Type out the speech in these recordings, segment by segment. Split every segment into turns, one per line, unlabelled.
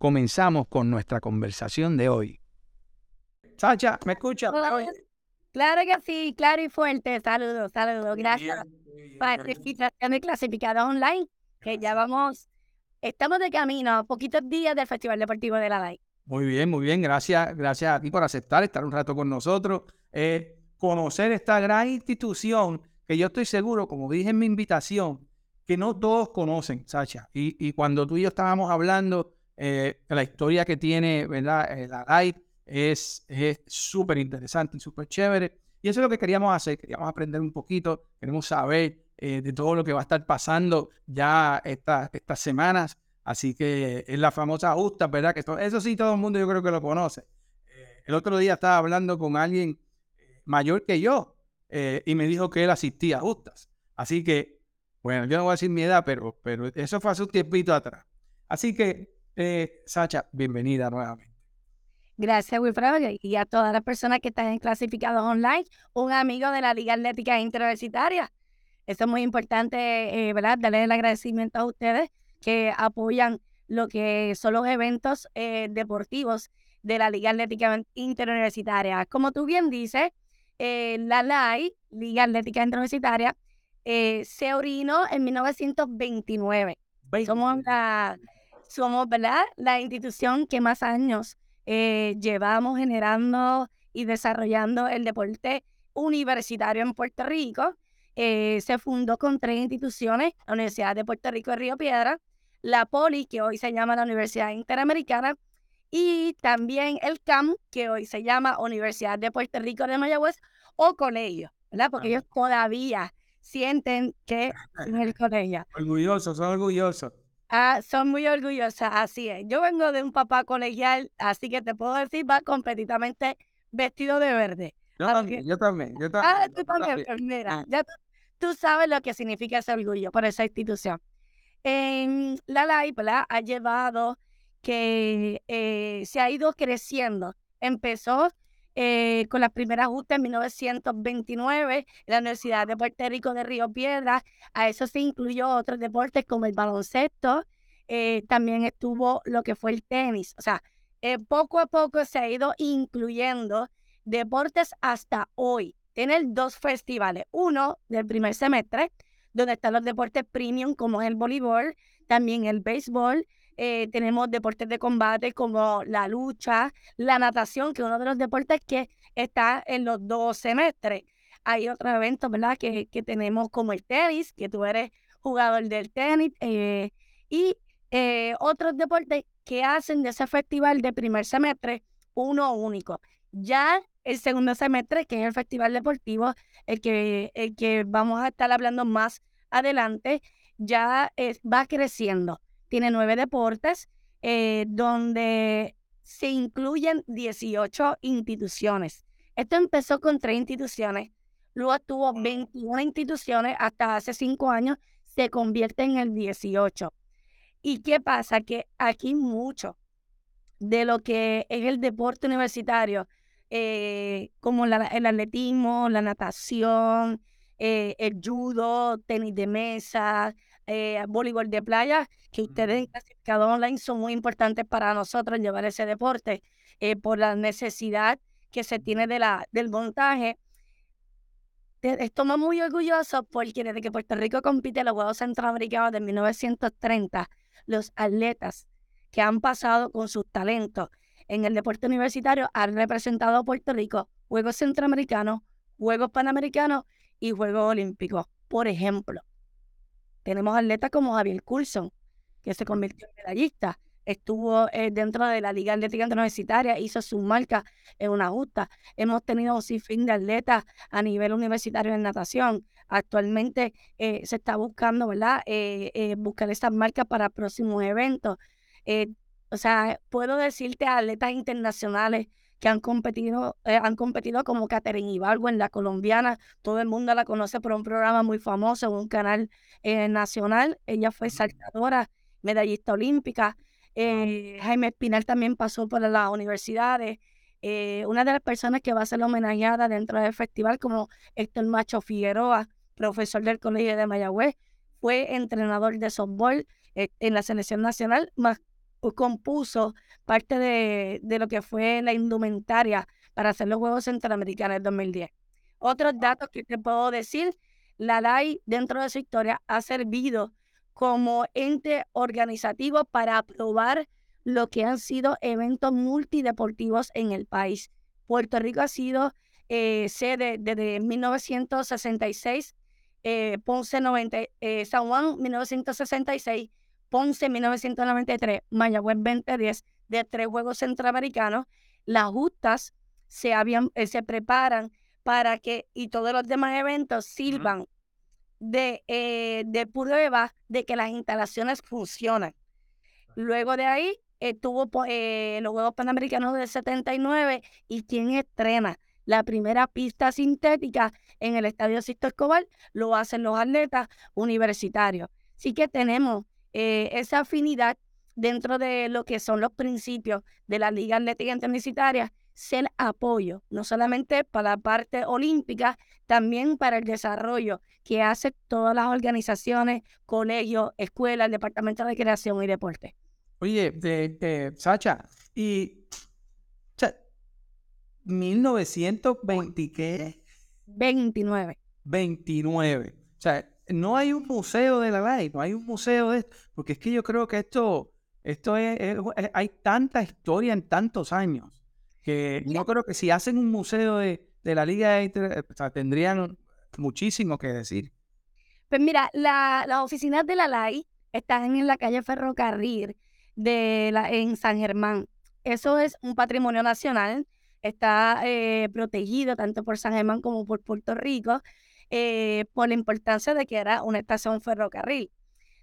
comenzamos con nuestra conversación de hoy. Sacha, ¿me escuchas?
Claro que sí, claro y fuerte. Saludos, saludos. Gracias para invitación de clasificado online, que ya vamos, estamos de camino a poquitos días del Festival Deportivo de la LAI.
Muy bien, muy bien. Gracias, gracias a ti por aceptar estar un rato con nosotros. Eh, conocer esta gran institución que yo estoy seguro, como dije en mi invitación, que no todos conocen, Sacha. Y, y cuando tú y yo estábamos hablando eh, la historia que tiene, ¿verdad? Eh, la live es súper interesante y súper chévere. Y eso es lo que queríamos hacer, queríamos aprender un poquito, queremos saber eh, de todo lo que va a estar pasando ya estas semanas. Así que es la famosa justa, ¿verdad? Que eso sí, todo el mundo yo creo que lo conoce. el otro día estaba hablando con alguien mayor que yo y me dijo que él asistía a justas. Así que, bueno, yo no voy a decir mi edad, pero, pero eso fue hace un tiempito atrás. Así que eh, Sacha, bienvenida nuevamente.
Gracias, Wilfredo, y a todas las personas que están en clasificados online, un amigo de la Liga Atlética Interuniversitaria. Eso es muy importante, eh, ¿verdad? Darle el agradecimiento a ustedes que apoyan lo que son los eventos eh, deportivos de la Liga Atlética Interuniversitaria. Como tú bien dices, la LAI, Liga Atlética Interuniversitaria, se orinó en 1929. Somos la somos, ¿verdad? La institución que más años eh, llevamos generando y desarrollando el deporte universitario en Puerto Rico. Eh, se fundó con tres instituciones, la Universidad de Puerto Rico de Río Piedra, la Poli, que hoy se llama la Universidad Interamericana, y también el CAM, que hoy se llama Universidad de Puerto Rico de Mayagüez, o colegio, ¿verdad? Porque ellos todavía sienten que es el colegio.
Orgullosos, son orgullosos.
Ah, son muy orgullosas, así es. Yo vengo de un papá colegial, así que te puedo decir, va completamente vestido de verde.
Yo también, yo también, yo
Ah, tú también, pues mira, ah. ya tú, sabes lo que significa ese orgullo por esa institución. En la LAI, Ha llevado que eh, se ha ido creciendo. Empezó eh, con las primeras justas en 1929 en la Universidad de Puerto Rico de Río Piedras. A eso se incluyó otros deportes como el baloncesto. Eh, también estuvo lo que fue el tenis. O sea, eh, poco a poco se ha ido incluyendo deportes hasta hoy. Tiene dos festivales. Uno del primer semestre, donde están los deportes premium como el voleibol, también el béisbol, eh, tenemos deportes de combate como la lucha, la natación, que es uno de los deportes que está en los dos semestres. Hay otros eventos, ¿verdad? Que, que tenemos como el tenis, que tú eres jugador del tenis, eh, y eh, otros deportes que hacen de ese festival de primer semestre uno único. Ya el segundo semestre, que es el festival deportivo, el que, el que vamos a estar hablando más adelante, ya va creciendo tiene nueve deportes, eh, donde se incluyen 18 instituciones. Esto empezó con tres instituciones, luego tuvo 21 instituciones, hasta hace cinco años se convierte en el 18. ¿Y qué pasa? Que aquí mucho de lo que es el deporte universitario, eh, como el atletismo, la natación, eh, el judo, tenis de mesa, eh, voleibol de playa, que ustedes clasificado online son muy importantes para nosotros llevar ese deporte eh, por la necesidad que se tiene de la, del montaje. Estamos muy orgullosos porque desde que Puerto Rico compite en los Juegos Centroamericanos de 1930, los atletas que han pasado con sus talentos en el deporte universitario han representado a Puerto Rico Juegos Centroamericanos, Juegos Panamericanos y Juegos Olímpicos. Por ejemplo, tenemos atletas como Javier Coulson, que se convirtió en medallista. Estuvo eh, dentro de la Liga Atlética Universitaria, hizo su marca en una justa. Hemos tenido un sinfín de atletas a nivel universitario en natación. Actualmente eh, se está buscando, ¿verdad? Eh, buscar esas marcas para próximos eventos. O sea, puedo decirte atletas internacionales que han competido, eh, han competido como Catherine Ibargo en la colombiana. Todo el mundo la conoce por un programa muy famoso en un canal eh, nacional. Ella fue saltadora, medallista olímpica. Eh, Jaime Espinal también pasó por las universidades. una de las personas que va a ser homenajeada dentro del festival, como Héctor Macho Figueroa, profesor del Colegio de Mayagüez, fue entrenador de softball en la selección nacional, más compuso parte de, lo que fue la indumentaria para hacer los Juegos Centroamericanos del 2010. Otros datos que te puedo decir, la LAI dentro de su historia ha servido como ente organizativo para aprobar lo que han sido eventos multideportivos en el país. Puerto Rico ha sido eh, sede desde 1966, eh, Ponce 90, eh, San Juan 1966 Ponce 1993, Mayagüez 2010, de tres Juegos Centroamericanos, las justas se, habían, eh, se preparan para que, y todos los demás eventos sirvan de, eh, de prueba de que las instalaciones funcionan. Luego de ahí estuvo eh, los Juegos Panamericanos del 79 y quien estrena la primera pista sintética en el Estadio Sisto Escobar lo hacen los atletas universitarios. Así que tenemos eh, esa afinidad dentro de lo que son los principios de la Liga Atlética Universitaria, ser apoyo, no solamente para la parte olímpica, también para el desarrollo que hace todas las organizaciones, colegios, escuelas, departamentos de recreación y deporte.
Oye, de, Sacha, y 1920 qué?
29.
29. O sea, no hay un museo de la ley, no hay un museo de esto, porque es que yo creo que esto, esto es, hay tanta historia en tantos años que yo creo que si hacen un museo de, la Liga tendrían muchísimo que decir.
Pues mira, la, las oficinas de la LAI están en la calle Ferrocarril de la, en San Germán. Eso es un patrimonio nacional, está eh, protegido tanto por San Germán como por Puerto Rico. Eh, por la importancia de que era una estación ferrocarril.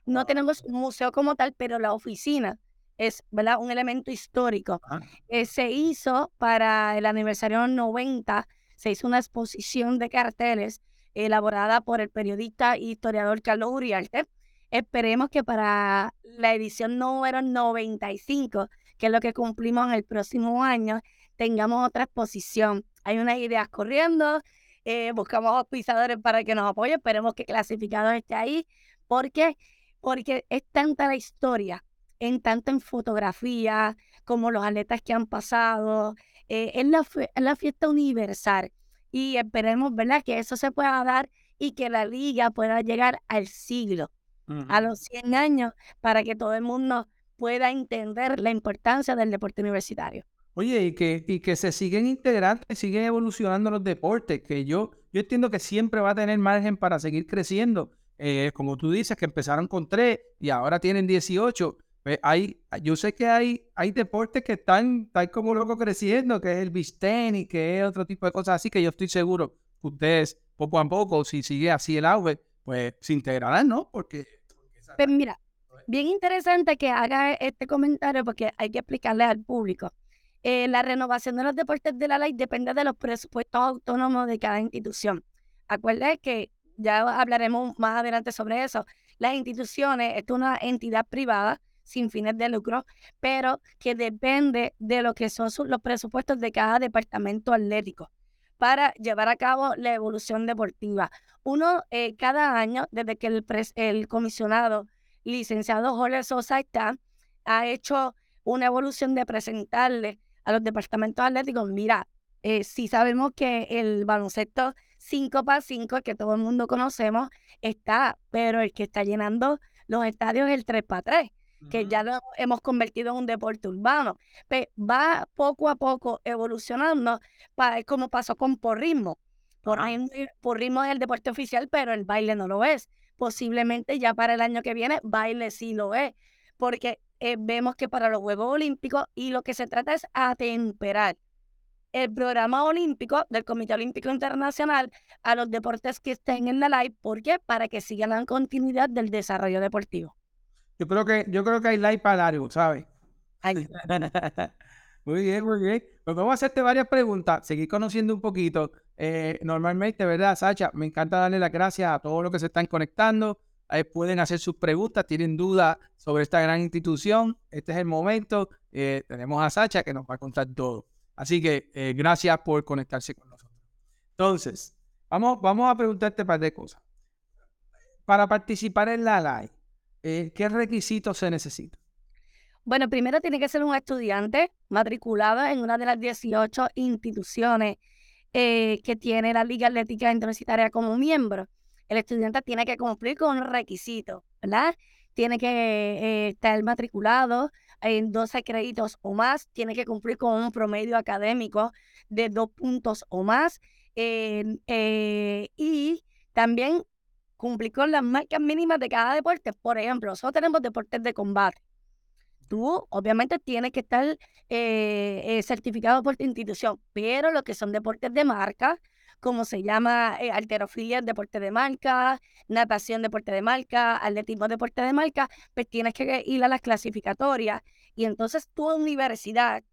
No tenemos un museo como tal, pero la oficina es ¿verdad? un elemento histórico. Eh, se hizo para el aniversario 90, se hizo una exposición de carteles elaborada por el periodista e historiador Carlos Uriarte. Esperemos que para la edición número 95, que es lo que cumplimos en el próximo año, tengamos otra exposición. Hay unas ideas corriendo, eh, buscamos pisadores para que nos apoyen, esperemos que clasificado esté ahí. ¿Por qué? Porque es tanta la historia, en tanto en fotografía, como los atletas que han pasado, eh, es, la, la fiesta universal. Y esperemos, ¿verdad?, que eso se pueda dar y que la liga pueda llegar al siglo, a los 100 años, para que todo el mundo pueda entender la importancia del deporte universitario.
Oye, y que, y que se siguen integrando, siguen evolucionando los deportes, que yo, yo entiendo que siempre va a tener margen para seguir creciendo. Eh, como tú dices, que empezaron con tres y ahora tienen 18. Pues hay, yo sé que hay, hay deportes que están, están como loco creciendo, que es el beach y que es otro tipo de cosas así, que yo estoy seguro que ustedes poco a poco, si sigue así el auge, pues se integrarán, ¿no? Porque...
Pues mira, bien interesante que haga este comentario porque hay que explicarle al público. Eh, la renovación de los deportes de la ley depende de los presupuestos autónomos de cada institución. Acuérdense que ya hablaremos más adelante sobre eso. Las instituciones, es una entidad privada sin fines de lucro, pero que depende de lo que son los presupuestos de cada departamento atlético para llevar a cabo la evolución deportiva. Uno, eh, cada año, desde que el, el comisionado licenciado Jorge Sosa está, ha hecho una evolución de presentarle a los departamentos atléticos, mira, eh, sí sabemos que el baloncesto 5 para 5, que todo el mundo conocemos, está, pero el que está llenando los estadios es el 3 para 3, que ya lo hemos convertido en un deporte urbano. Pero pues, va poco a poco evolucionando, para, como pasó con porrismo. Por porrismo es el deporte oficial, pero el baile no lo es. Posiblemente ya para el año que viene, baile sí lo es, porque eh, vemos que para los Juegos Olímpicos y lo que se trata es atemperar el programa olímpico del Comité Olímpico Internacional a los deportes que estén en la live. ¿Por qué? Para que sigan la continuidad del desarrollo deportivo.
Yo creo que, yo creo que hay live para largo, ¿sabes? muy bien, muy bien. Pues vamos a hacerte varias preguntas, seguir conociendo un poquito. Eh, normalmente, ¿verdad, Sacha? Me encanta darle las gracias a todos los que se están conectando. Pueden hacer sus preguntas, tienen dudas sobre esta gran institución. Este es el momento. Eh, tenemos a Sacha que nos va a contar todo. Así que eh, gracias por conectarse con nosotros. Entonces, vamos, vamos a preguntarte un par de cosas. Para participar en la live, ¿qué requisitos se necesitan?
Bueno, primero tiene que ser un estudiante matriculado en una de las 18 instituciones eh, que tiene la Liga Atlética Universitaria como miembro. El estudiante tiene que cumplir con un requisito, ¿verdad? Tiene que eh, estar matriculado en 12 créditos o más, tiene que cumplir con un promedio académico de dos puntos o más eh, y también cumplir con las marcas mínimas de cada deporte. Por ejemplo, nosotros tenemos deportes de combate tú obviamente tienes que estar eh, eh, certificado por tu institución, pero lo que son deportes de marca, como se llama eh, alterofilia, deporte de marca, natación, deporte de marca, atletismo, deporte de marca, pues tienes que ir a las clasificatorias. Y entonces tu universidad,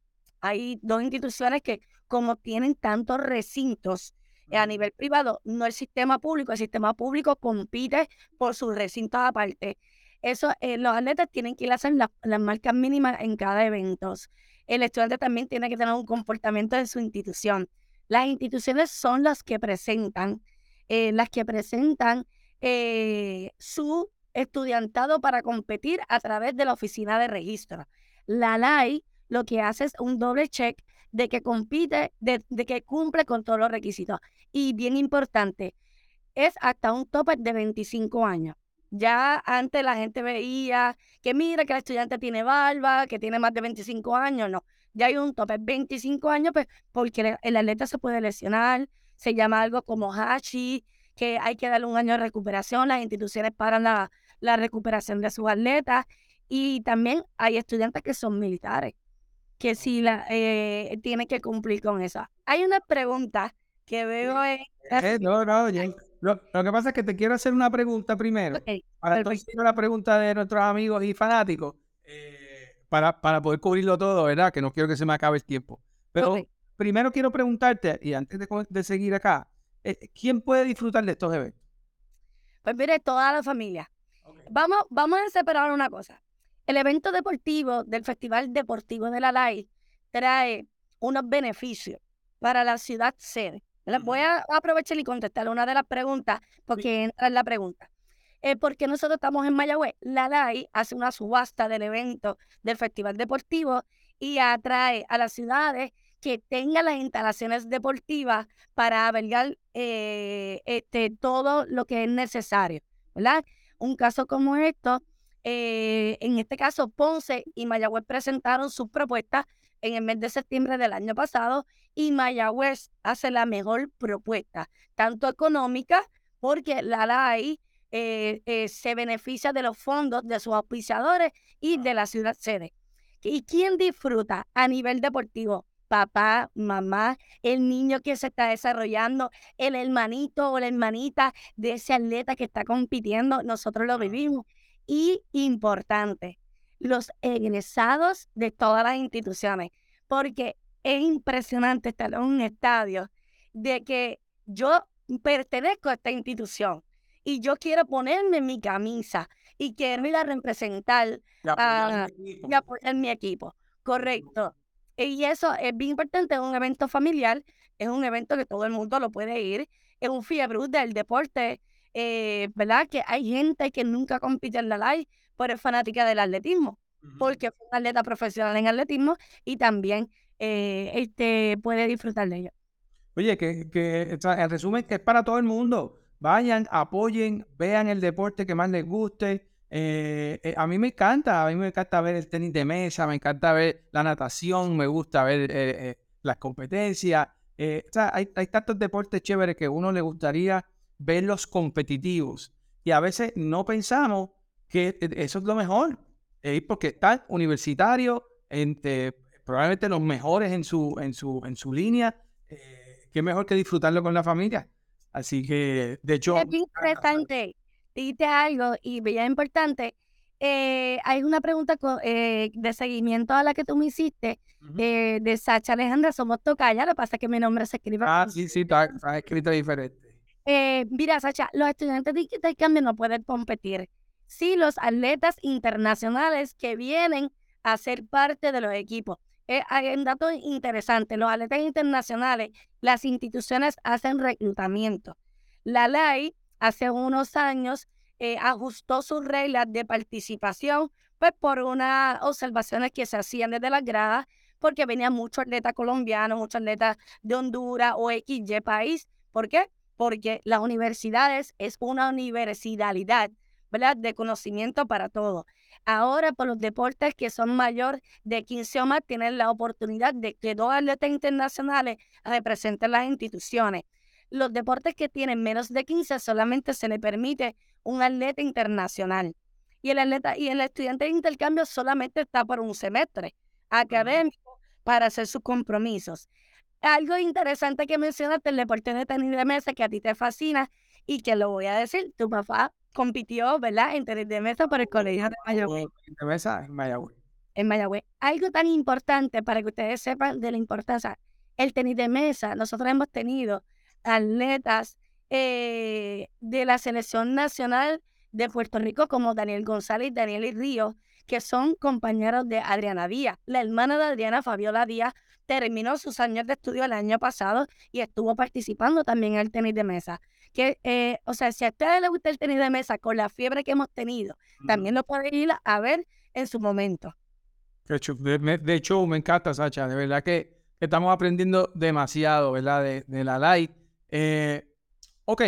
hay dos instituciones que como tienen tantos recintos a nivel privado, no el sistema público, el sistema público compite por sus recintos aparte. Eso, eh, los atletas tienen que ir a hacer las marcas mínimas en cada evento. El estudiante también tiene que tener un comportamiento de su institución. Las instituciones son las que presentan, eh, las que presentan eh, su estudiantado para competir a través de la oficina de registro. La LAI lo que hace es un doble check de que compite, de, que cumple con todos los requisitos. Y bien importante, es hasta un tope de 25 años. Ya antes la gente veía que mira que el estudiante tiene barba, que tiene más de 25 años, no. Ya hay un tope, 25 años, pues, porque el atleta se puede lesionar, se llama algo como Hashi, que hay que darle un año de recuperación, las instituciones paran la, la recuperación de sus atletas y también hay estudiantes que son militares, que sí la, eh, tienen que cumplir con eso. Hay una pregunta que veo en...
Eh, no, no, lo, que pasa es que te quiero hacer una pregunta primero. para entonces la pregunta de nuestros amigos y fanáticos eh, para, para poder cubrirlo todo, ¿verdad? Que no quiero que se me acabe el tiempo. Pero primero quiero preguntarte, y antes de, seguir acá, eh, ¿quién puede disfrutar de estos eventos?
Pues mire, toda la familia. Vamos, vamos a separar una cosa. El evento deportivo del Festival Deportivo de la LAI trae unos beneficios para la ciudad sede. Voy a aprovechar y contestar una de las preguntas, porque entra en la pregunta. Eh, ¿Por qué nosotros estamos en Mayagüez? La LAI hace una subasta del evento del Festival Deportivo y atrae a las ciudades que tengan las instalaciones deportivas para albergar eh, este, todo lo que es necesario, ¿verdad? Un caso como esto, eh, en este caso Ponce y Mayagüez presentaron sus propuestas en el mes de septiembre del año pasado y Mayagüez hace la mejor propuesta, tanto económica, porque la LAI eh, eh, se beneficia de los fondos de sus auspiciadores y de la ciudad sede. ¿Y quién disfruta a nivel deportivo? Papá, mamá, el niño que se está desarrollando, el hermanito o la hermanita de ese atleta que está compitiendo, nosotros lo vivimos. Y importante, los egresados de todas las instituciones, porque es impresionante estar en un estadio de que yo pertenezco a esta institución y yo quiero ponerme mi camisa y quiero ir a representar a, mi equipo. Correcto. Y eso es bien importante, es un evento familiar, es un evento que todo el mundo lo puede ir, es un fiebre del deporte, eh, ¿verdad? Que hay gente que nunca compite en la live, pero es fanática del atletismo, porque fue un atleta profesional en atletismo y también eh, este, puede disfrutar de ello.
Oye, que, que en resumen, es para todo el mundo. Vayan, apoyen, vean el deporte que más les guste. Eh, eh, a mí me encanta, a mí me encanta ver el tenis de mesa, me encanta ver la natación, me gusta ver las competencias. hay, hay tantos deportes chéveres que uno le gustaría verlos competitivos. Y a veces no pensamos que eso es lo mejor, porque están universitarios, entre, probablemente los mejores en su, en su, en su línea. Eh, qué mejor que disfrutarlo con la familia. Así que, de hecho...
Es interesante, dijiste algo y bien importante. eh, hay una pregunta eh, de seguimiento a la que tú me hiciste eh, de Sacha Alejandra. Somos tocaya, lo que pasa es que mi nombre se escribe.
Ah, sí, sí, está, escrito diferente.
mira, Sacha, los estudiantes de intercambio no pueden competir. Sí, los atletas internacionales que vienen a ser parte de los equipos. Hay un dato interesante, los atletas internacionales, las instituciones hacen reclutamiento. La ley hace unos años eh, ajustó sus reglas de participación, pues por unas observaciones que se hacían desde las gradas, porque venían muchos atletas colombianos, muchos atletas de Honduras o XY país. ¿Por qué? Porque las universidades es una universidad, ¿verdad? De conocimiento para todos. Ahora, por los deportes que son mayor de 15 o más, tienen la oportunidad de que dos atletas internacionales representen las instituciones. Los deportes que tienen menos de 15 solamente se le permite un atleta internacional. Y el atleta y el estudiante de intercambio solamente está por un semestre académico para hacer sus compromisos. Algo interesante que mencionaste, el deporte de tenis de mesa que a ti te fascina y que lo voy a decir, tu papá compitió, ¿verdad? En tenis de mesa por el colegio de Mayagüez.
De mesa en Mayagüez.
En Mayagüez. Algo tan importante para que ustedes sepan de la importancia. El tenis de mesa, nosotros hemos tenido atletas eh, de la selección nacional de Puerto Rico como Daniel González y Daniel Ríos, que son compañeros de Adriana Díaz. La hermana de Adriana, Fabiola Díaz, terminó sus años de estudio el año pasado y estuvo participando también en el tenis de mesa. Que, eh, o sea, si a ustedes les gusta el tenis de mesa con la fiebre que hemos tenido, también lo pueden ir a ver en su momento.
De hecho, me encanta, Sacha. De verdad que, estamos aprendiendo demasiado, ¿verdad? De, de la light. Eh, ok,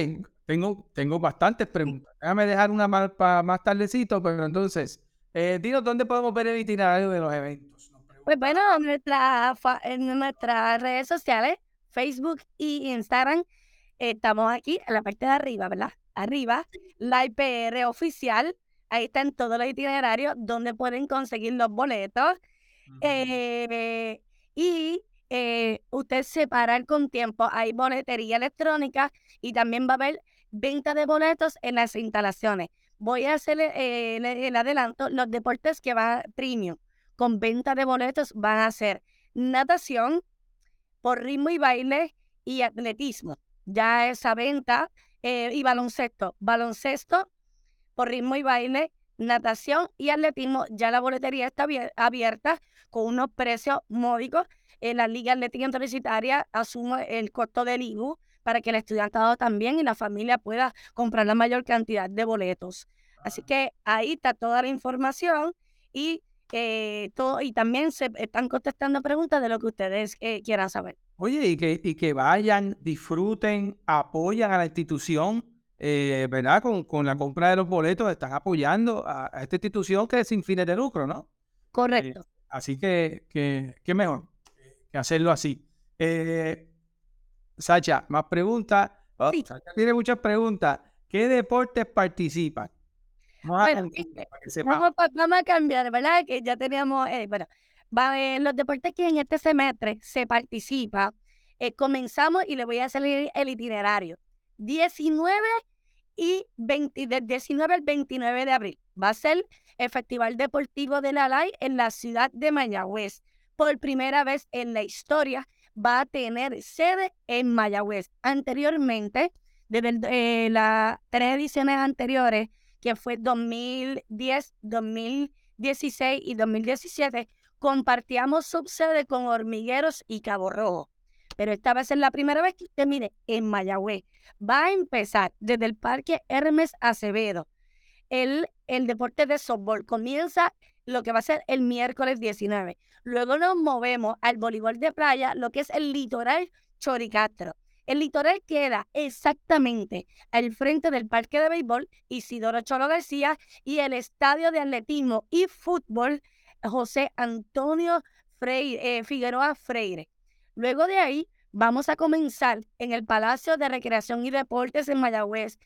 tengo, tengo bastantes preguntas. Déjame dejar una más, para más tardecito, pero entonces, eh, dinos dónde podemos ver el itinerario de los eventos.
Pues bueno, nuestra, en nuestras redes sociales, Facebook y Instagram, estamos aquí en la parte de arriba, ¿verdad? Arriba, la IPR oficial. Ahí están todos los itinerarios donde pueden conseguir los boletos. Eh, y eh, usted separar con tiempo. Hay boletería electrónica y también va a haber venta de boletos en las instalaciones. Voy a hacer eh, el, adelanto. Los deportes que van premium con venta de boletos van a ser natación por ritmo y baile y atletismo. Ya esa venta eh, y baloncesto. Baloncesto por ritmo y baile, natación y atletismo. Ya la boletería está abierta con unos precios módicos la Liga Atlética Universitaria asume el costo del IBU para que el estudiantado también y la familia pueda comprar la mayor cantidad de boletos. Así ah. que ahí está toda la información y eh, todo, y también se están contestando preguntas de lo que ustedes eh, quieran saber.
Oye, y que, y que vayan, disfruten, apoyan a la institución, eh, ¿verdad? Con, con, la compra de los boletos están apoyando a, esta institución que es sin fines de lucro, ¿no?
Correcto.
así que, que, que mejor hacerlo así. Eh, Sacha, más preguntas. Oh, Sacha tiene muchas preguntas. ¿Qué deportes participan?
Vamos, a, cambiar, ¿verdad? Que ya teníamos, eh, bueno, va, los deportes que en este semestre se participa, eh, comenzamos y le voy a hacer el, itinerario. 19 y 20, del 19 al 29 de abril va a ser el Festival Deportivo de la LAI en la ciudad de Mayagüez por primera vez en la historia va a tener sede en Mayagüez. Anteriormente, desde eh, las tres ediciones anteriores, que fue 2010, 2016 y 2017, compartíamos subsede con Hormigueros y Cabo Rojo. Pero esta vez es la primera vez que usted mire en Mayagüez. Va a empezar desde el Parque Hermes Acevedo. El, el deporte de softball comienza lo que va a ser el miércoles 19. Luego nos movemos al voleibol de playa, lo que es el litoral Choricastro. El litoral queda exactamente al frente del parque de béisbol Isidoro Cholo García y el estadio de atletismo y fútbol José Antonio eh, Figueroa Freire. Luego de ahí vamos a comenzar en el Palacio de Recreación y Deportes en Mayagüez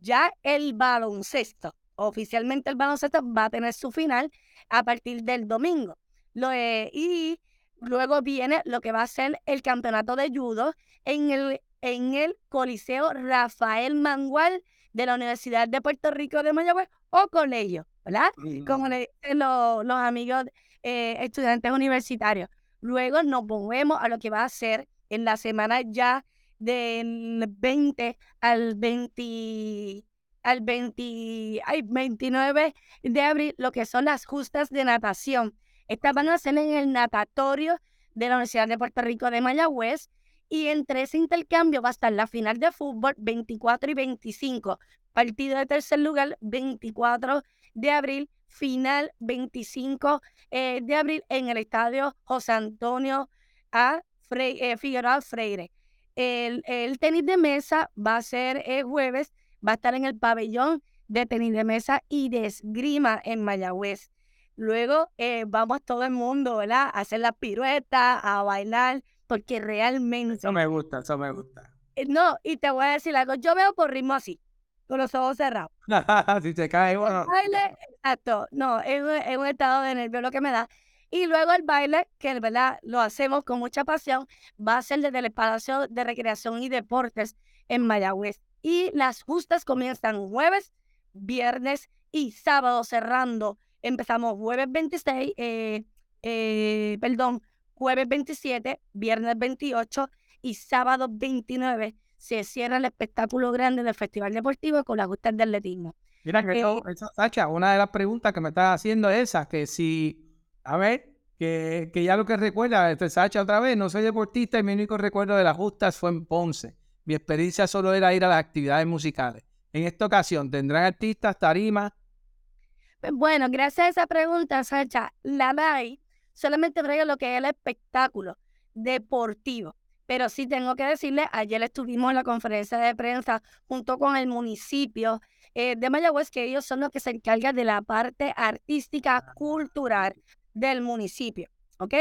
ya el baloncesto. Oficialmente el baloncesto va a tener su final a partir del domingo. Lo, y luego viene lo que va a ser el campeonato de judo en el, en el Coliseo Rafael Mangual de la Universidad de Puerto Rico de Mayagüez o Colegio, ¿verdad? Como le dicen los, los amigos eh, estudiantes universitarios. Luego nos movemos a lo que va a ser en la semana ya del 20 al 20 al 20, ay, 29 de abril, lo que son las justas de natación. Estas van a ser en el natatorio de la Universidad de Puerto Rico de Mayagüez. Y entre ese intercambio va a estar la final de fútbol 24 y 25, partido de tercer lugar 24 de abril, final 25 eh, de abril en el estadio José Antonio. Eh, Figueroa Freire. El, el, tenis de mesa va a ser el jueves, va a estar en el pabellón de tenis de mesa y de esgrima en Mayagüez. Luego eh, vamos todo el mundo, ¿verdad? A hacer la pirueta, a bailar, porque realmente...
Eso me gusta, eso me gusta.
Eh, no, y te voy a decir algo, yo veo por ritmo así, con los ojos cerrados.
si se cae, bueno.
baile, exacto, no, es, es un estado de nervio lo que me da. Y luego el baile, que verdad lo hacemos con mucha pasión, va a ser desde el Palacio de Recreación y Deportes en Mayagüez. Y las justas comienzan jueves, viernes y sábado cerrando. Empezamos jueves 26, eh, eh, perdón, jueves 27, viernes 28 y sábado 29 se cierra el espectáculo grande del Festival Deportivo con las justas de atletismo.
Mira, que eh, Sacha, una de las preguntas que me estás haciendo es esa, que si a ver, que, que ya lo que recuerda, este Sacha otra vez, no soy deportista y mi único recuerdo de las justas fue en Ponce. Mi experiencia solo era ir a las actividades musicales. En esta ocasión, ¿tendrán artistas, tarimas?
Bueno, gracias a esa pregunta, Sacha, la LAI solamente traigo lo que es el espectáculo deportivo. Pero sí tengo que decirle, ayer estuvimos en la conferencia de prensa junto con el municipio eh, de Mayagüez, que ellos son los que se encargan de la parte artística, ah. cultural del municipio. ¿Ok?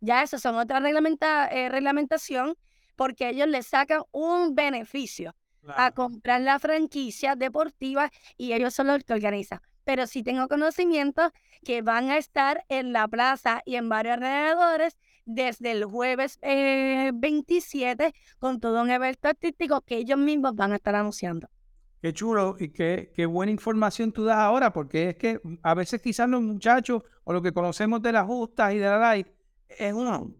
Ya eso son otra reglamenta, eh, reglamentación porque ellos le sacan un beneficio a comprar la franquicia deportiva y ellos son los que organizan. Pero sí tengo conocimiento que van a estar en la plaza y en varios alrededores desde el jueves 27 eh, con todo un evento artístico que ellos mismos van a estar anunciando.
Qué chulo y qué, qué, buena información tú das ahora, porque es que a veces quizás los muchachos o lo que conocemos de las justas y de la LAI es uno.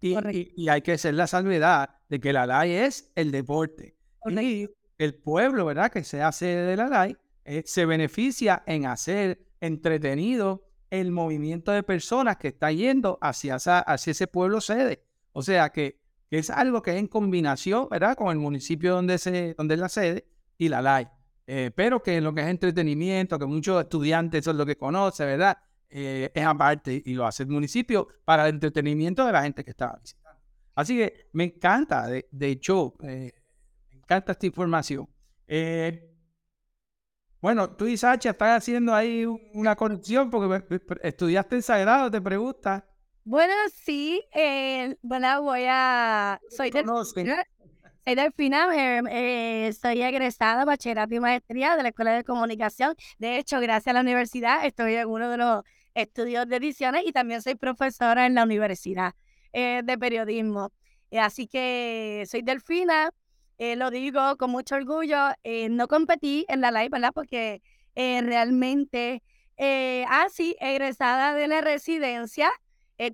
Y, y, hay que hacer la salvedad de que la LAI es el deporte. Y el pueblo, ¿verdad? Que se hace de la LAI, eh, se beneficia en hacer entretenido el movimiento de personas que está yendo hacia, hacia ese pueblo sede. O sea que, es algo que es en combinación, ¿verdad? Con el municipio donde, se, donde es la sede y la LAI. Eh, pero que lo que es entretenimiento, que muchos estudiantes eso es lo que conocen, ¿verdad? Eh, es aparte y lo hace el municipio para el entretenimiento de la gente que está visitando. Así que me encanta, de, hecho, me encanta esta información. Bueno, tú y Sacha están haciendo ahí una conexión porque estudiaste en Sagrado, te pregunta.
Bueno, sí, bueno, voy a... Soy de, soy Delfina, eh, eh, soy egresada bachillerato y maestría de la Escuela de Comunicación. De hecho, gracias a la universidad estoy en uno de los estudios de ediciones y también soy profesora en la universidad eh, de periodismo. así que soy Delfina, lo digo con mucho orgullo. no competí en la live, ¿verdad? Porque realmente, ah, sí, egresada de la residencia,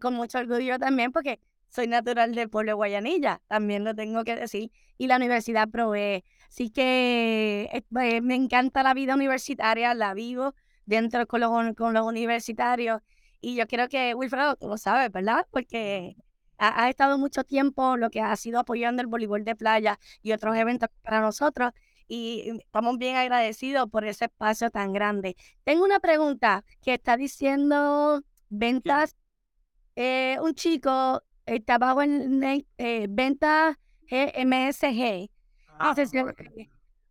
con mucho orgullo también, porque soy natural del pueblo de Guayanilla, también lo tengo que decir, y la universidad provee. Así que eh, me encanta la vida universitaria, la vivo dentro con los, con los universitarios. Y yo creo que Wilfredo, tú lo sabes, ¿verdad? Porque ha, ha, estado mucho tiempo lo que ha sido apoyando el voleibol de playa y otros eventos para nosotros. Y estamos bien agradecidos por ese espacio tan grande. Tengo una pregunta que está diciendo ventas. Eh, un chico trabajo en eh, venta MSG. Ah,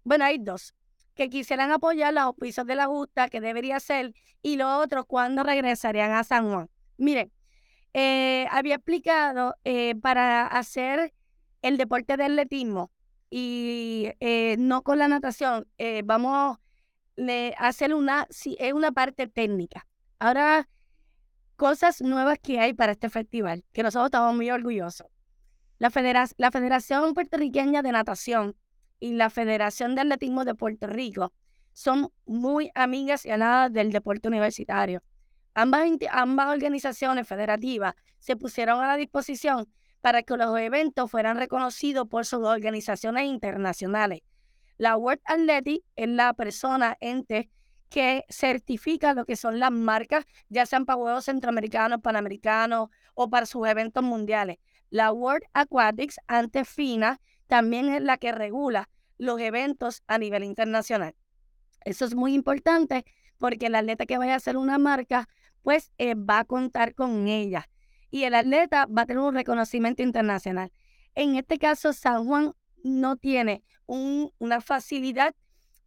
bueno, hay dos que quisieran apoyar los oficios de la justa, que debería ser, y los otros cuando regresarían a San Juan. Miren, eh, había explicado eh, para hacer el deporte del atletismo y no con la natación, vamos a hacer una, es una parte técnica. Ahora cosas nuevas que hay para este festival, que nosotros estamos muy orgullosos. La, la Federación Puertorriqueña de Natación y la Federación de Atletismo de Puerto Rico son muy amigas y aladas del deporte universitario. Ambas, ambas organizaciones federativas se pusieron a la disposición para que los eventos fueran reconocidos por sus organizaciones internacionales. La World Athletic es la persona, ente, que certifica lo que son las marcas, ya sean para Juegos Centroamericanos, Panamericanos o para sus eventos mundiales. La World Aquatics, ante FINA, también es la que regula los eventos a nivel internacional. Eso es muy importante porque el atleta que vaya a hacer una marca, pues eh, va a contar con ella. Y el atleta va a tener un reconocimiento internacional. En este caso, San Juan no tiene una facilidad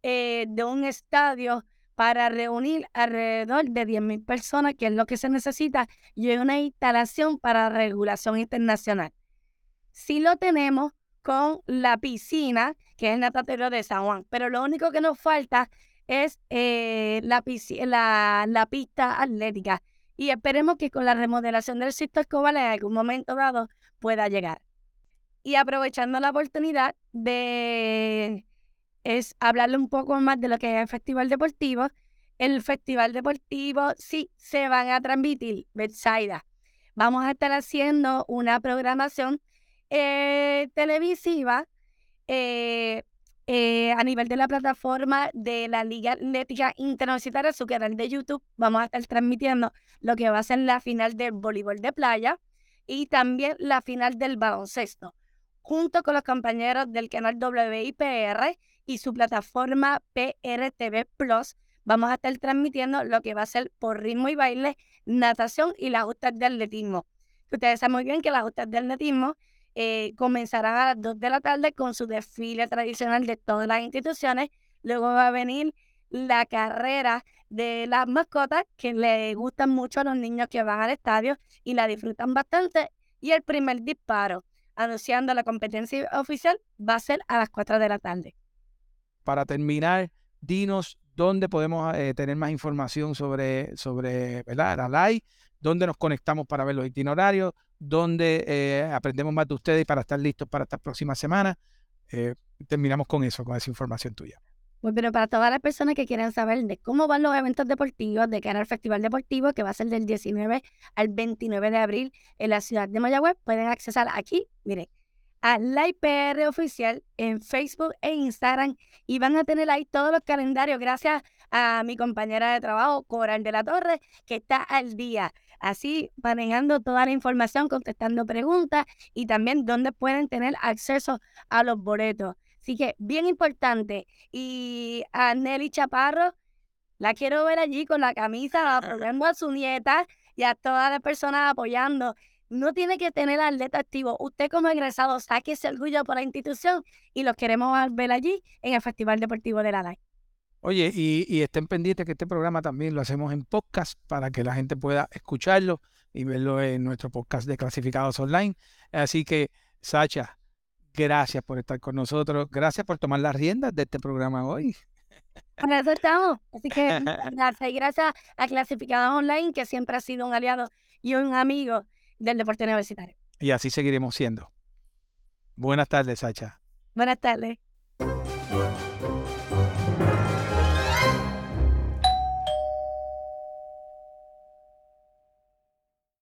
eh, de un estadio para reunir alrededor de 10.000 personas, que es lo que se necesita, y una instalación para regulación internacional. Si lo tenemos con la piscina, que es el natatorio de San Juan, pero lo único que nos falta es eh, la, pista atlética. Y esperemos que con la remodelación del Sisto Escobar en algún momento dado pueda llegar. Y aprovechando la oportunidad de es hablarle un poco más de lo que es el Festival Deportivo. El Festival Deportivo sí se van a transmitir, Betsaida. Vamos a estar haciendo una programación eh, televisiva eh, eh, a nivel de la plataforma de la Liga Atlética Internacional, su canal de YouTube. Vamos a estar transmitiendo lo que va a ser la final del voleibol de playa y también la final del baloncesto, junto con los compañeros del canal WIPR y su plataforma PRTV Plus. Vamos a estar transmitiendo lo que va a ser por ritmo y baile, natación y las justas de atletismo. Ustedes saben muy bien que las justas de atletismo eh, comenzarán a las 2 de la tarde con su desfile tradicional de todas las instituciones. Luego va a venir la carrera de las mascotas que le gustan mucho a los niños que van al estadio y la disfrutan bastante. Y el primer disparo, anunciando la competencia oficial, va a ser a las 4 de la tarde
para terminar, dinos dónde podemos eh, tener más información sobre, sobre ¿verdad? la live, dónde nos conectamos para ver los itinerarios, dónde eh, aprendemos más de ustedes para estar listos para esta próxima semana. Eh, terminamos con eso, con esa información tuya.
Bueno, pero para todas las personas que quieran saber de cómo van los eventos deportivos de cara al Festival Deportivo, que va a ser del 19 al 29 de abril en la ciudad de Mayagüez, pueden accesar aquí, miren, a la IPR oficial en Facebook e Instagram y van a tener ahí todos los calendarios gracias a mi compañera de trabajo, Coral de la Torre, que está al día. Así, manejando toda la información, contestando preguntas y también dónde pueden tener acceso a los boletos. Así que, bien importante. Y a Nelly Chaparro, la quiero ver allí con la camisa, apoyando a su nieta y a todas las personas apoyando no tiene que tener atleta activo. Usted como egresado saque ese orgullo por la institución y los queremos ver allí en el Festival Deportivo de la LAI.
Oye, y, estén pendientes que este programa también lo hacemos en podcast para que la gente pueda escucharlo y verlo en nuestro podcast de clasificados online. Así que, Sacha, gracias por estar con nosotros. Gracias por tomar las riendas de este programa hoy.
Para eso estamos. Así que gracias. Y gracias a Clasificados Online, que siempre ha sido un aliado y un amigo del deporte universitario.
Y así seguiremos siendo. Buenas tardes, Sacha.
Buenas tardes.